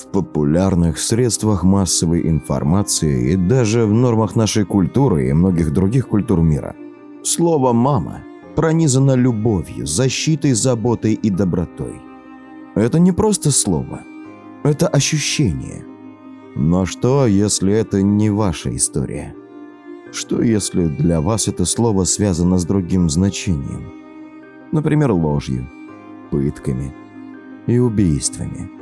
В популярных средствах массовой информации и даже в нормах нашей культуры и многих других культур мира слово «мама» пронизано любовью, защитой, заботой и добротой. Это не просто слово, это ощущение. Но что, если это не ваша история? Что, если для вас это слово связано с другим значением? Например, ложью, пытками и убийствами.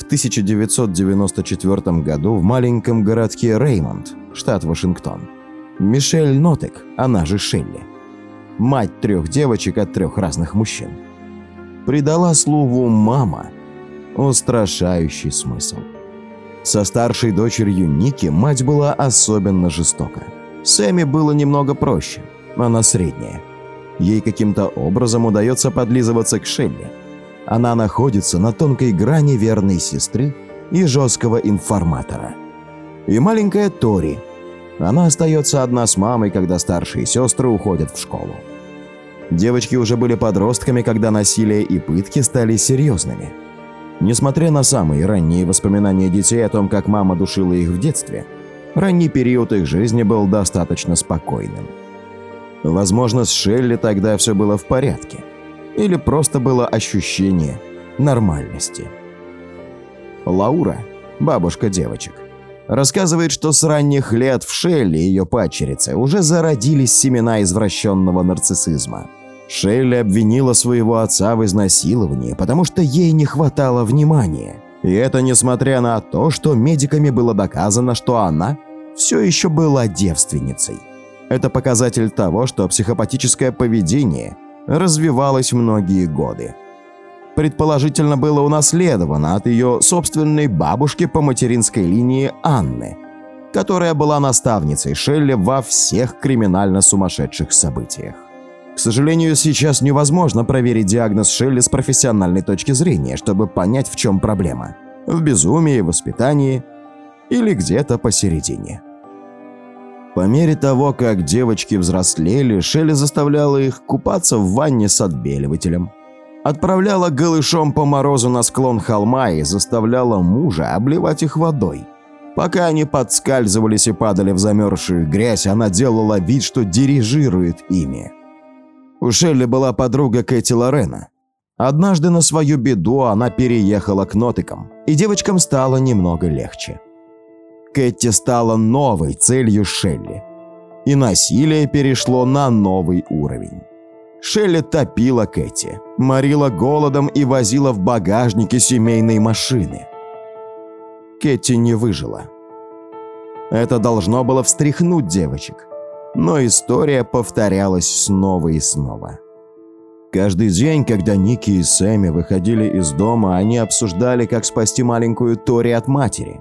В 1994 году в маленьком городке Реймонд, штат Вашингтон, Мишель Нотек, она же Шелли, мать трех девочек от трех разных мужчин, придала слову «мама» устрашающий смысл. Со старшей дочерью Ники мать была особенно жестока. Сэмми было немного проще, она средняя. Ей каким-то образом удается подлизываться к Шелли. Она находится на тонкой грани верной сестры и жесткого информатора. И маленькая Тори. Она остается одна с мамой, когда старшие сестры уходят в школу. Девочки уже были подростками, когда насилие и пытки стали серьезными. Несмотря на самые ранние воспоминания детей о том, как мама душила их в детстве, ранний период их жизни был достаточно спокойным. Возможно, с Шелли тогда все было в порядке. Или просто было ощущение нормальности. Лаура, бабушка девочек, рассказывает, что с ранних лет в Шелли ее падчерице уже зародились семена извращенного нарциссизма – Шелли обвинила своего отца в изнасиловании, потому что ей не хватало внимания. И это несмотря на то, что медиками было доказано, что она все еще была девственницей. Это показатель того, что психопатическое поведение развивалось многие годы. Предположительно, было унаследовано от ее собственной бабушки по материнской линии Анны, которая была наставницей Шелли во всех криминально сумасшедших событиях. К сожалению, сейчас невозможно проверить диагноз Шелли с профессиональной точки зрения, чтобы понять, в чем проблема. В безумии, воспитании или где-то посередине. По мере того, как девочки взрослели, Шелли заставляла их купаться в ванне с отбеливателем. Отправляла голышом по морозу на склон холма и заставляла мужа обливать их водой. Пока они подскальзывались и падали в замерзшую грязь, она делала вид, что дирижирует ими. У Шелли была подруга Кэти Лорена. Однажды на свою беду она переехала к Нотикам, и девочкам стало немного легче. Кэти стала новой целью Шелли. И насилие перешло на новый уровень. Шелли топила Кэти, морила голодом и возила в багажнике семейной машины. Кэти не выжила. Это должно было встряхнуть девочек, но история повторялась снова и снова. Каждый день, когда Ники и Сэмми выходили из дома, они обсуждали, как спасти маленькую Тори от матери.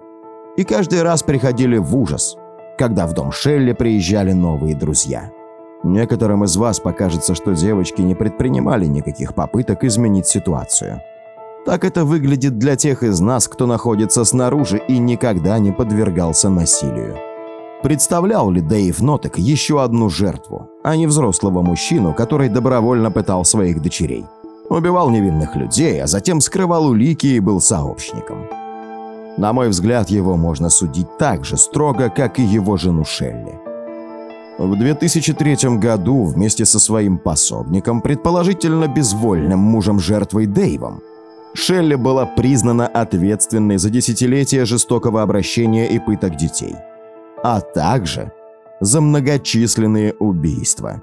И каждый раз приходили в ужас, когда в дом Шелли приезжали новые друзья. Некоторым из вас покажется, что девочки не предпринимали никаких попыток изменить ситуацию. Так это выглядит для тех из нас, кто находится снаружи и никогда не подвергался насилию. Представлял ли Дэйв Нотек еще одну жертву, а не взрослого мужчину, который добровольно пытал своих дочерей? Убивал невинных людей, а затем скрывал улики и был сообщником. На мой взгляд, его можно судить так же строго, как и его жену Шелли. В 2003 году вместе со своим пособником, предположительно безвольным мужем жертвой Дэйвом, Шелли была признана ответственной за десятилетия жестокого обращения и пыток детей – а также за многочисленные убийства.